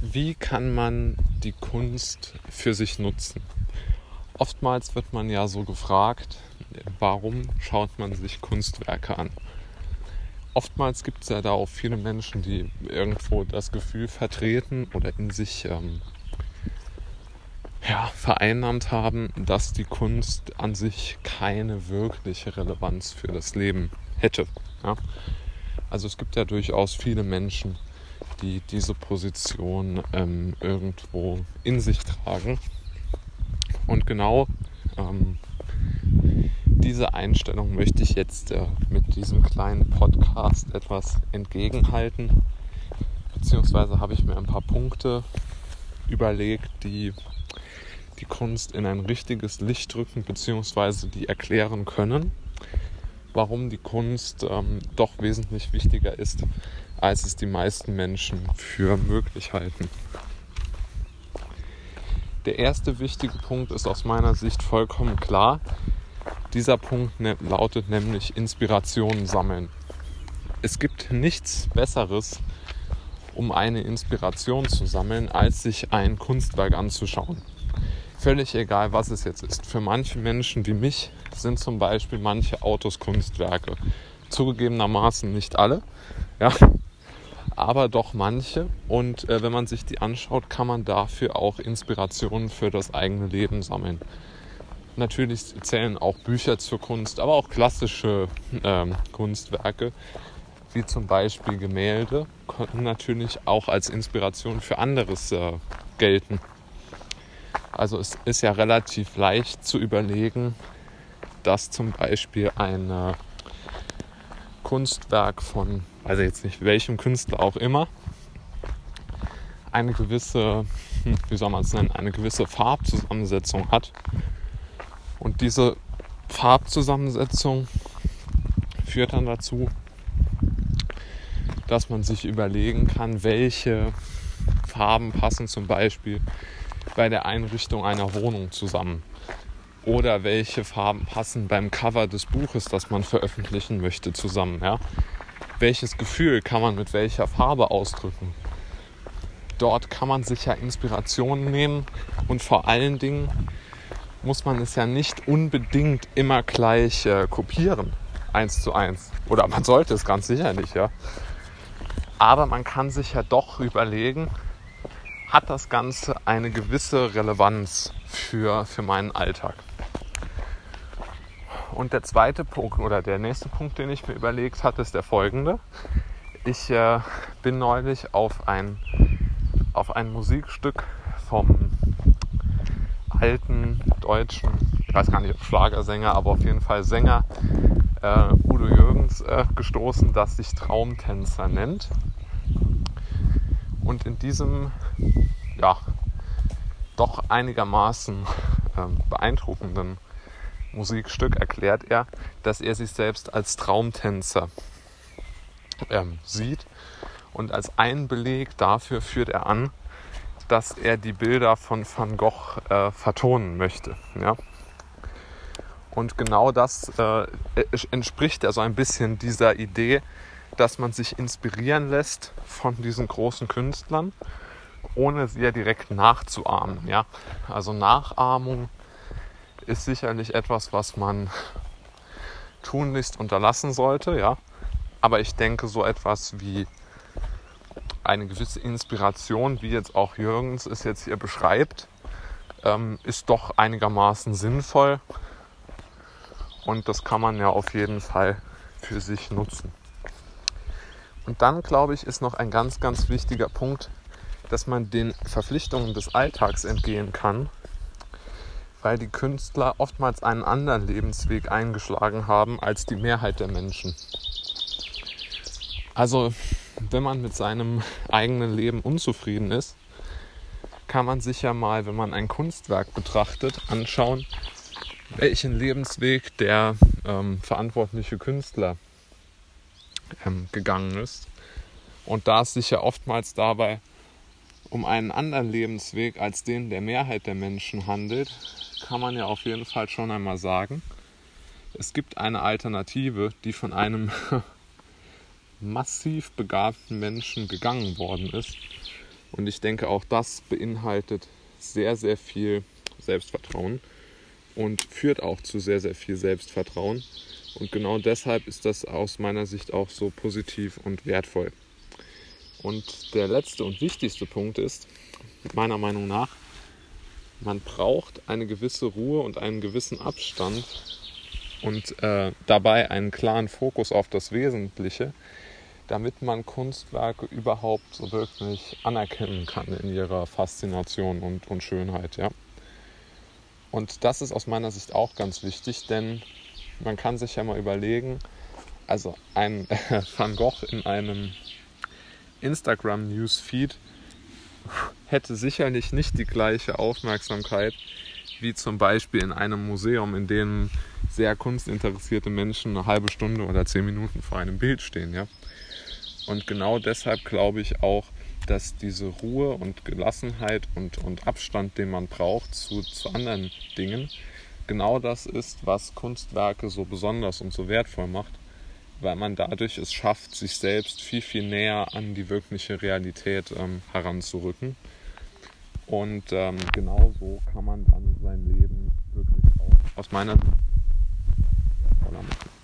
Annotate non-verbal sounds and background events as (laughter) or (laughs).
wie kann man die Kunst für sich nutzen? Oftmals wird man ja so gefragt, warum schaut man sich Kunstwerke an? Oftmals gibt es ja da auch viele Menschen, die irgendwo das Gefühl vertreten oder in sich ähm, ja, vereinnahmt haben, dass die Kunst an sich keine wirkliche Relevanz für das Leben hätte. Ja? Also es gibt ja durchaus viele Menschen, die diese Position ähm, irgendwo in sich tragen. Und genau ähm, diese Einstellung möchte ich jetzt äh, mit diesem kleinen Podcast etwas entgegenhalten. Beziehungsweise habe ich mir ein paar Punkte überlegt, die die Kunst in ein richtiges Licht drücken, beziehungsweise die erklären können, warum die Kunst ähm, doch wesentlich wichtiger ist als es die meisten Menschen für möglich halten. Der erste wichtige Punkt ist aus meiner Sicht vollkommen klar. Dieser Punkt ne lautet nämlich Inspirationen sammeln. Es gibt nichts Besseres, um eine Inspiration zu sammeln, als sich ein Kunstwerk anzuschauen. Völlig egal, was es jetzt ist. Für manche Menschen wie mich sind zum Beispiel manche Autos Kunstwerke. Zugegebenermaßen nicht alle. Ja, aber doch manche. Und äh, wenn man sich die anschaut, kann man dafür auch Inspirationen für das eigene Leben sammeln. Natürlich zählen auch Bücher zur Kunst, aber auch klassische ähm, Kunstwerke, wie zum Beispiel Gemälde, können natürlich auch als Inspiration für anderes äh, gelten. Also es ist ja relativ leicht zu überlegen, dass zum Beispiel ein äh, Kunstwerk von also jetzt nicht welchem Künstler auch immer, eine gewisse, hm, wie soll man es nennen, eine gewisse Farbzusammensetzung hat. Und diese Farbzusammensetzung führt dann dazu, dass man sich überlegen kann, welche Farben passen zum Beispiel bei der Einrichtung einer Wohnung zusammen. Oder welche Farben passen beim Cover des Buches, das man veröffentlichen möchte, zusammen. Ja? welches Gefühl kann man mit welcher Farbe ausdrücken. Dort kann man sich ja Inspirationen nehmen und vor allen Dingen muss man es ja nicht unbedingt immer gleich äh, kopieren, eins zu eins. Oder man sollte es ganz sicher nicht, ja. Aber man kann sich ja doch überlegen, hat das Ganze eine gewisse Relevanz für, für meinen Alltag. Und der zweite Punkt oder der nächste Punkt, den ich mir überlegt hatte, ist der folgende. Ich äh, bin neulich auf ein, auf ein Musikstück vom alten deutschen, ich weiß gar nicht, ob Schlagersänger, aber auf jeden Fall Sänger äh, Udo Jürgens äh, gestoßen, das sich Traumtänzer nennt. Und in diesem, ja, doch einigermaßen ähm, beeindruckenden Musikstück erklärt er, dass er sich selbst als Traumtänzer ähm, sieht. Und als einen Beleg dafür führt er an, dass er die Bilder von Van Gogh äh, vertonen möchte. Ja? Und genau das äh, entspricht ja so ein bisschen dieser Idee, dass man sich inspirieren lässt von diesen großen Künstlern, ohne sie ja direkt nachzuahmen. Ja? Also Nachahmung ist sicherlich etwas, was man tunlichst unterlassen sollte, ja. Aber ich denke, so etwas wie eine gewisse Inspiration, wie jetzt auch Jürgens es jetzt hier beschreibt, ähm, ist doch einigermaßen sinnvoll. Und das kann man ja auf jeden Fall für sich nutzen. Und dann, glaube ich, ist noch ein ganz, ganz wichtiger Punkt, dass man den Verpflichtungen des Alltags entgehen kann weil die Künstler oftmals einen anderen Lebensweg eingeschlagen haben als die Mehrheit der Menschen. Also, wenn man mit seinem eigenen Leben unzufrieden ist, kann man sich ja mal, wenn man ein Kunstwerk betrachtet, anschauen, welchen Lebensweg der ähm, verantwortliche Künstler ähm, gegangen ist. Und da es sich ja oftmals dabei um einen anderen Lebensweg als den der Mehrheit der Menschen handelt, kann man ja auf jeden Fall schon einmal sagen, es gibt eine Alternative, die von einem (laughs) massiv begabten Menschen gegangen worden ist, Und ich denke, auch das beinhaltet sehr, sehr viel Selbstvertrauen und führt auch zu sehr, sehr viel Selbstvertrauen. Und genau deshalb ist das aus meiner Sicht auch so positiv und wertvoll. Und der letzte und wichtigste Punkt ist, meiner Meinung nach, man braucht eine gewisse Ruhe und einen gewissen Abstand und äh, dabei einen klaren Fokus auf das Wesentliche, damit man Kunstwerke überhaupt so wirklich anerkennen kann in ihrer Faszination und, und Schönheit. Ja? Und das ist aus meiner Sicht auch ganz wichtig, denn man kann sich ja mal überlegen, also ein (laughs) Van Gogh in einem Instagram-Newsfeed (laughs) hätte sicherlich nicht die gleiche Aufmerksamkeit wie zum Beispiel in einem Museum, in dem sehr kunstinteressierte Menschen eine halbe Stunde oder zehn Minuten vor einem Bild stehen. Ja? Und genau deshalb glaube ich auch, dass diese Ruhe und Gelassenheit und, und Abstand, den man braucht zu, zu anderen Dingen, genau das ist, was Kunstwerke so besonders und so wertvoll macht, weil man dadurch es schafft, sich selbst viel, viel näher an die wirkliche Realität ähm, heranzurücken. Und ähm, genau so kann man dann sein Leben wirklich auch aus meiner Sicht machen.